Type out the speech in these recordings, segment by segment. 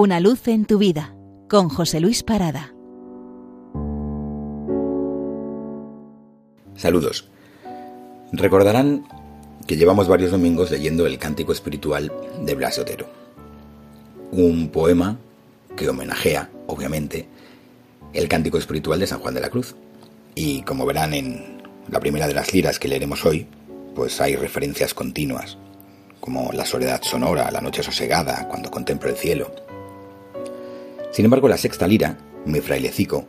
Una luz en tu vida con José Luis Parada. Saludos. Recordarán que llevamos varios domingos leyendo el Cántico Espiritual de Blas Otero. Un poema que homenajea, obviamente, el Cántico Espiritual de San Juan de la Cruz. Y como verán en la primera de las liras que leeremos hoy, pues hay referencias continuas, como la soledad sonora, la noche sosegada, cuando contemplo el cielo. Sin embargo, la sexta lira, mi frailecico,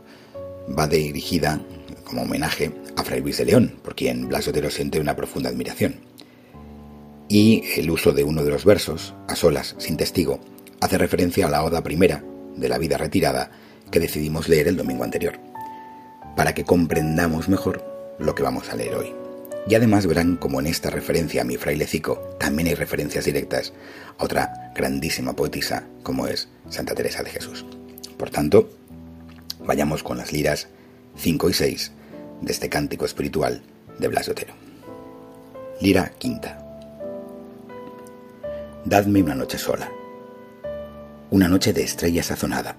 va dirigida como homenaje a Fray Luis de León, por quien Blas Otero siente una profunda admiración y el uso de uno de los versos, a solas, sin testigo, hace referencia a la oda primera de la vida retirada que decidimos leer el domingo anterior, para que comprendamos mejor lo que vamos a leer hoy. Y además verán como en esta referencia a mi frailecico también hay referencias directas a otra grandísima poetisa como es Santa Teresa de Jesús. Por tanto, vayamos con las liras 5 y 6 de este cántico espiritual de Blas Otero. Lira quinta dadme una noche sola, una noche de estrella sazonada,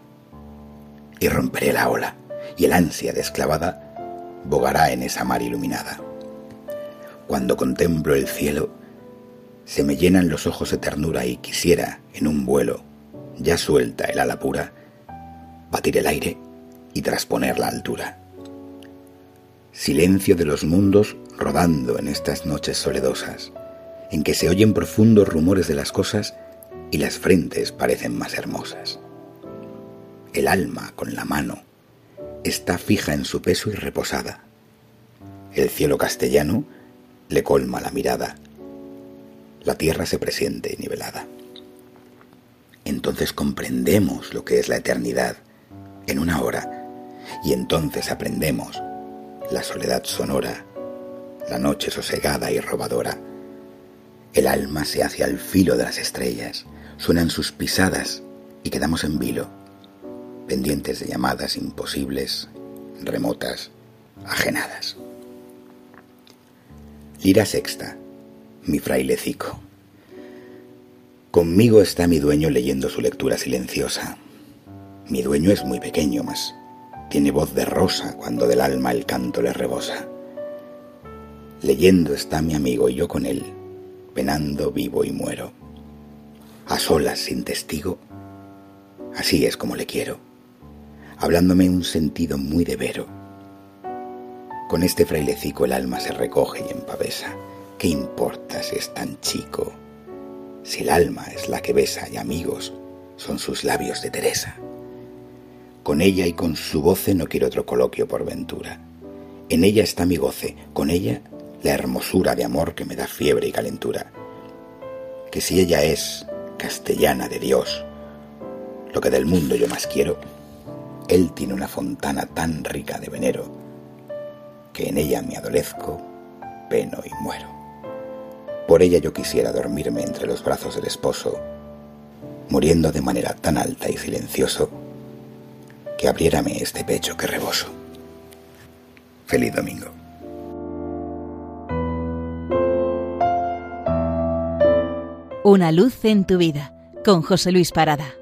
y romperé la ola, y el ansia desclavada bogará en esa mar iluminada. Cuando contemplo el cielo, se me llenan los ojos de ternura y quisiera, en un vuelo, ya suelta el ala pura, batir el aire y trasponer la altura. Silencio de los mundos rodando en estas noches soledosas en que se oyen profundos rumores de las cosas y las frentes parecen más hermosas. El alma, con la mano, está fija en su peso y reposada. El cielo castellano le colma la mirada. La tierra se presiente nivelada. Entonces comprendemos lo que es la eternidad en una hora y entonces aprendemos la soledad sonora, la noche sosegada y robadora el alma se hace al filo de las estrellas, suenan sus pisadas y quedamos en vilo, pendientes de llamadas imposibles, remotas, ajenadas. Lira sexta, mi frailecico. Conmigo está mi dueño leyendo su lectura silenciosa. Mi dueño es muy pequeño, mas tiene voz de rosa cuando del alma el canto le rebosa. Leyendo está mi amigo y yo con él, penando vivo y muero. A solas, sin testigo, así es como le quiero, hablándome un sentido muy de vero. Con este frailecico el alma se recoge y empavesa. ¿Qué importa si es tan chico? Si el alma es la que besa y amigos son sus labios de Teresa. Con ella y con su voce no quiero otro coloquio por ventura. En ella está mi goce, con ella la hermosura de amor que me da fiebre y calentura. Que si ella es castellana de Dios, lo que del mundo yo más quiero, Él tiene una fontana tan rica de venero, que en ella me adolezco, peno y muero. Por ella yo quisiera dormirme entre los brazos del esposo, muriendo de manera tan alta y silencioso, que abriérame este pecho que reboso. Feliz domingo. Una luz en tu vida con José Luis Parada.